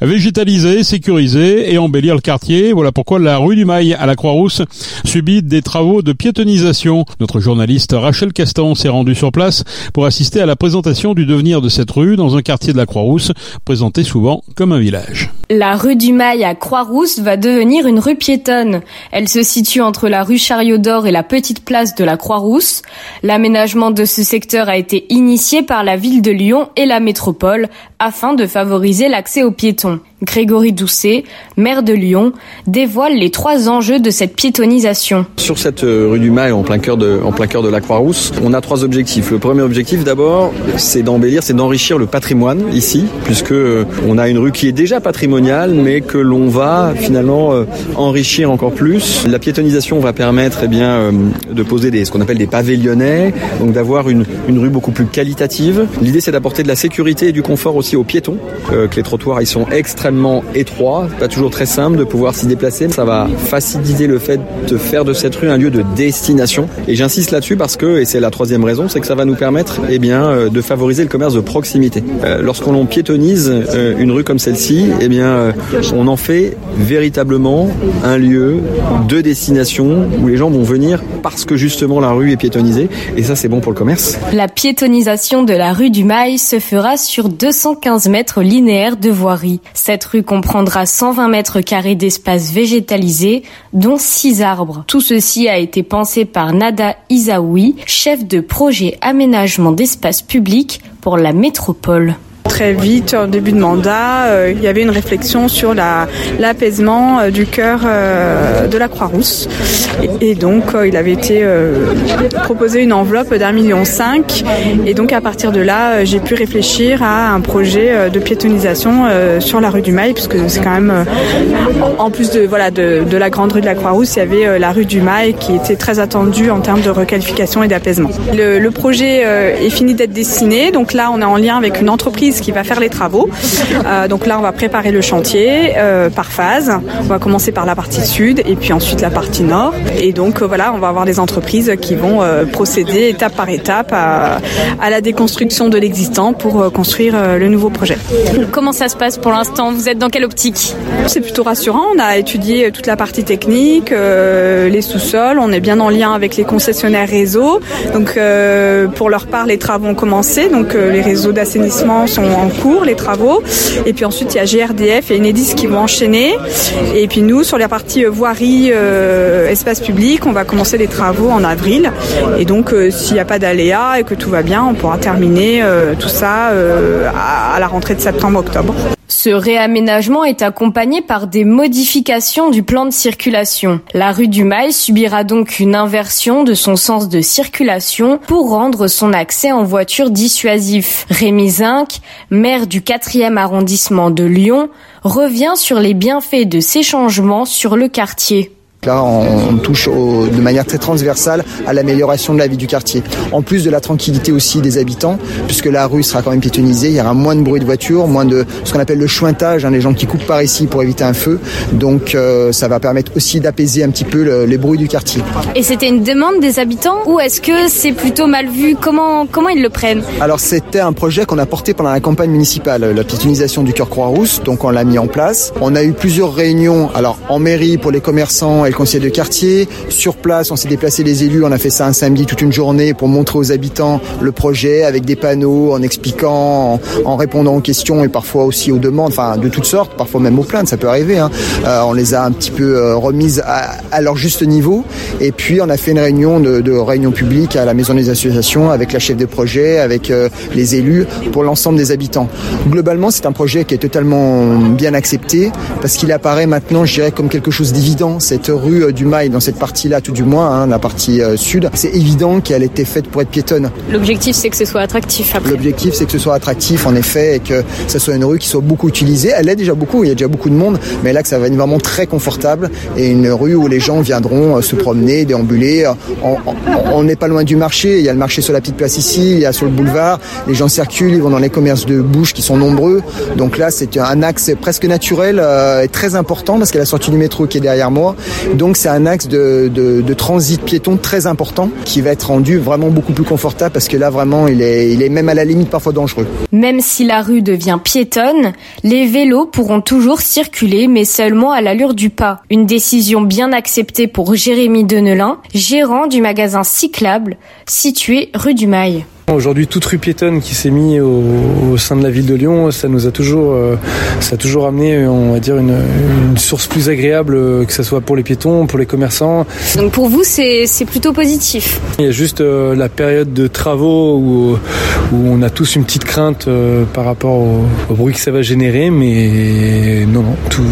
Végétaliser, sécuriser et embellir le quartier, voilà pourquoi la rue du Mail à la Croix-Rousse subit des travaux de piétonisation. Notre journaliste Rachel Castan s'est rendue sur place pour assister à la présentation du devenir de cette rue dans un quartier de la Croix-Rousse, présenté souvent comme un village. La rue du Mail à Croix-Rousse va devenir une rue piétonne. Elle se situe entre la rue Chariot d'Or et la petite place de la Croix-Rousse. L'aménagement de ce secteur a été initié par la ville de Lyon et la métropole afin de favoriser l'accès aux piétons. Grégory Doucet, maire de Lyon, dévoile les trois enjeux de cette piétonisation. Sur cette euh, rue du Mail, en plein cœur de, en plein cœur de la Croix-Rousse, on a trois objectifs. Le premier objectif, d'abord, c'est d'embellir, c'est d'enrichir le patrimoine ici, puisque euh, on a une rue qui est déjà patrimoniale, mais que l'on va finalement euh, enrichir encore plus. La piétonisation va permettre, eh bien, de poser des, ce qu'on appelle des pavés lyonnais, donc d'avoir une, une rue beaucoup plus qualitative. L'idée, c'est d'apporter de la sécurité et du confort aussi aux piétons, que les trottoirs ils sont extrêmement étroits, pas toujours très simple de pouvoir s'y déplacer. Ça va faciliter le fait de faire de cette rue un lieu de destination. Et j'insiste là-dessus parce que, et c'est la troisième raison, c'est que ça va nous permettre eh bien, euh, de favoriser le commerce de proximité. Euh, Lorsqu'on piétonise euh, une rue comme celle-ci, eh bien, euh, on en fait véritablement un lieu de destination où les gens vont venir parce que justement la rue est piétonisée. Et ça, c'est bon pour le commerce. La piétonisation de la rue du Mail se fera sur 215 mètres linéaires de voirie. Cette rue comprendra 120 mètres carrés d'espace végétalisé, dont 6 arbres. Tout ceci a été pensé par Nada Isaoui, chef de projet aménagement d'espace public pour la métropole très vite, en début de mandat, euh, il y avait une réflexion sur l'apaisement euh, du cœur euh, de la Croix-Rousse. Et, donc, il avait été proposé une enveloppe d'un million cinq. Et donc, à partir de là, j'ai pu réfléchir à un projet de piétonisation sur la rue du Mail, puisque c'est quand même, en plus de, voilà, de, la grande rue de la Croix-Rousse, il y avait la rue du Mail qui était très attendue en termes de requalification et d'apaisement. Le, le, projet est fini d'être dessiné. Donc là, on est en lien avec une entreprise qui va faire les travaux. Euh, donc là, on va préparer le chantier euh, par phase. On va commencer par la partie sud et puis ensuite la partie nord. Et donc euh, voilà, on va avoir des entreprises qui vont procéder étape par étape à, à la déconstruction de l'existant pour construire le nouveau projet. Comment ça se passe pour l'instant? Vous êtes dans quelle optique? C'est plutôt rassurant. On a étudié toute la partie technique, les sous-sols. On est bien en lien avec les concessionnaires réseau. Donc pour leur part, les travaux ont commencé. Donc les réseaux d'assainissement sont en cours, les travaux. Et puis ensuite, il y a GRDF et Enedis qui vont enchaîner. Et puis nous, sur la partie voirie, euh, espace public, on va commencer les travaux en avril. Et donc, euh, s'il n'y a pas d'aléas et que tout va bien, on pourra terminer euh, tout ça à la rentrée de septembre-octobre. Ce réaménagement est accompagné par des modifications du plan de circulation. La rue du Mail subira donc une inversion de son sens de circulation pour rendre son accès en voiture dissuasif. Rémi Zinc, maire du 4e arrondissement de Lyon, revient sur les bienfaits de ces changements sur le quartier. Là, on touche au, de manière très transversale à l'amélioration de la vie du quartier. En plus de la tranquillité aussi des habitants, puisque la rue sera quand même piétonisée, il y aura moins de bruit de voiture, moins de ce qu'on appelle le chointage, hein, les gens qui coupent par ici pour éviter un feu. Donc euh, ça va permettre aussi d'apaiser un petit peu le, les bruits du quartier. Et c'était une demande des habitants ou est-ce que c'est plutôt mal vu? Comment, comment ils le prennent? Alors c'était un projet qu'on a porté pendant la campagne municipale, la piétonisation du cœur Croix-Rousse, donc on l'a mis en place. On a eu plusieurs réunions, alors en mairie pour les commerçants et conseil de quartier. Sur place, on s'est déplacé les élus, on a fait ça un samedi toute une journée pour montrer aux habitants le projet avec des panneaux, en expliquant, en, répondant aux questions et parfois aussi aux demandes, enfin de toutes sortes, parfois même aux plaintes, ça peut arriver. Hein. Euh, on les a un petit peu euh, remises à, leur juste niveau. Et puis on a fait une réunion de, de réunion publique à la maison des associations avec la chef de projet, avec euh, les élus pour l'ensemble des habitants. Globalement, c'est un projet qui est totalement bien accepté parce qu'il apparaît maintenant, je dirais, comme quelque chose d'évident. Cette rue du Mail dans cette partie-là, tout du moins, hein, la partie euh, sud, c'est évident qu'elle était faite pour être piétonne. L'objectif, c'est que ce soit attractif. L'objectif, c'est que ce soit attractif, en effet, et que ce soit une rue qui soit beaucoup utilisée. Elle est déjà beaucoup, il y a déjà beaucoup de monde, mais là, que ça va être vraiment très confortable et une rue où les gens viendront euh, se promener, déambuler. On n'est pas loin du marché. Il y a le marché sur la petite place ici, il y a sur le boulevard. Les gens circulent, ils vont dans les commerces de bouche qui sont nombreux. Donc là, c'est un axe presque naturel euh, et très important parce qu'il y a la sortie du métro qui est derrière moi Donc c'est un axe de, transit piéton très important qui va être rendu vraiment beaucoup plus confortable parce que là vraiment il est, il est même à la limite parfois dangereux. Même si la rue devient piétonne, les vélos pourront toujours circuler mais seulement à l'allure du pas. Une décision bien acceptée pour Jérémy Denelin, gérant du magasin cyclable situé rue du Mail. Aujourd'hui, toute rue piétonne qui s'est mise au, sein de la ville de Lyon, ça nous a toujours, euh, ça a toujours amené, on va dire, une, une, source plus agréable, euh, que ce soit pour les piétons, pour les commerçants. Donc pour vous, c'est plutôt positif. Il y a juste euh, la période de travaux où, où, on a tous une petite crainte euh, par rapport au, au, bruit que ça va générer, mais non, non, tout,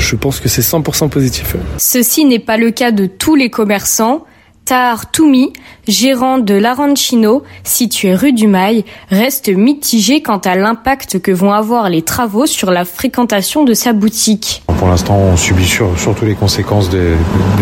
je pense que c'est 100% positif. Ceci n'est pas le cas de tous les commerçants. Tahar Toumi, gérant de l'Arancino, situé rue du Mail, reste mitigé quant à l'impact que vont avoir les travaux sur la fréquentation de sa boutique. Pour l'instant, on subit sur, surtout les conséquences des,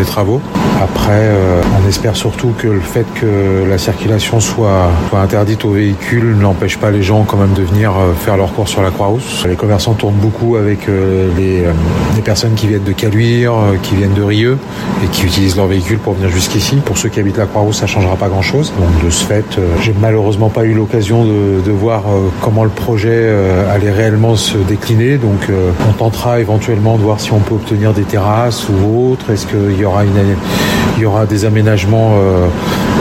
travaux. Après, euh, on espère surtout que le fait que la circulation soit, interdite aux véhicules n'empêche pas les gens quand même de venir euh, faire leur cours sur la Croix-Rousse. Les commerçants tournent beaucoup avec euh, les, personnes qui viennent de Caluire, qui viennent de Rieux et qui utilisent leur véhicule pour venir jusqu'ici. Pour ceux qui habitent la Croix-Rousse, ça changera pas grand-chose. Donc de ce fait, j'ai malheureusement pas eu l'occasion de, de, voir comment le projet allait réellement se décliner. Donc on tentera éventuellement de voir si on peut obtenir des terrasses ou autre. Est-ce qu'il y aura des aménagements euh,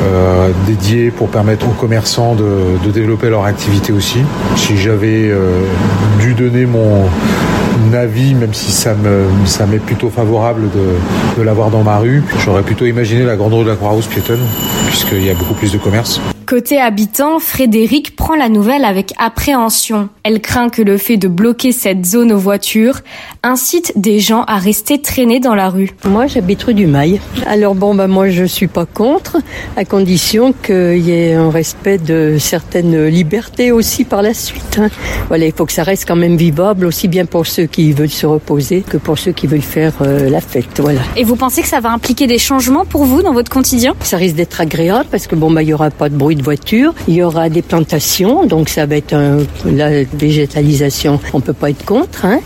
euh, dédiés pour permettre aux commerçants de, développer leur activité aussi? Si j'avais euh, dû donner mon avis, même si ça me ça m'est plutôt favorable de, de l'avoir dans ma rue, j'aurais plutôt imaginé la grande rue de la Croix-Rousse piétonne, puisqu'il y a beaucoup plus de commerce. Côté habitant, Frédéric prend la nouvelle avec appréhension. Elle craint que le fait de bloquer cette zone aux voitures incite des gens à rester traînés dans la rue. Moi, j'habite rue du Mail. Alors bon, bah moi, je suis pas contre, à condition qu'il y ait un respect de certaines libertés aussi par la suite. Hein. Voilà, il faut que ça reste quand même vivable, aussi bien pour ceux qui veulent se reposer que pour ceux qui veulent faire euh, la fête. Voilà. Et vous pensez que ça va impliquer des changements pour vous dans votre quotidien? Ça risque d'être agréable parce que bon, bah il y aura pas de bruit de voiture, il y aura des plantations, donc ça va être un, la végétalisation, on peut pas être contre. Hein.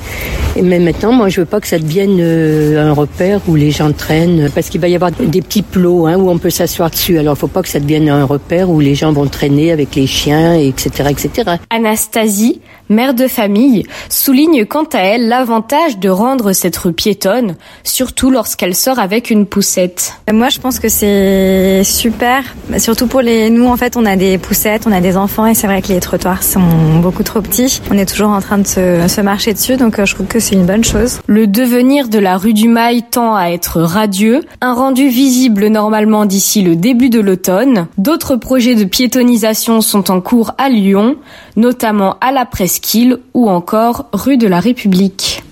Même maintenant, moi, je veux pas que ça devienne euh, un repère où les gens traînent, parce qu'il va y avoir des petits plots hein, où on peut s'asseoir dessus. Alors, il faut pas que ça devienne un repère où les gens vont traîner avec les chiens, etc., etc. Anastasie, mère de famille, souligne quant à elle l'avantage de rendre cette rue piétonne, surtout lorsqu'elle sort avec une poussette. Moi, je pense que c'est super, surtout pour les. Nous, en fait, on a des poussettes, on a des enfants, et c'est vrai que les trottoirs sont beaucoup trop petits. On est toujours en train de se, se marcher dessus, donc je trouve que c'est une bonne chose. Le devenir de la rue du Mail tend à être radieux, un rendu visible normalement d'ici le début de l'automne. D'autres projets de piétonisation sont en cours à Lyon, notamment à la Presqu'île ou encore rue de la République.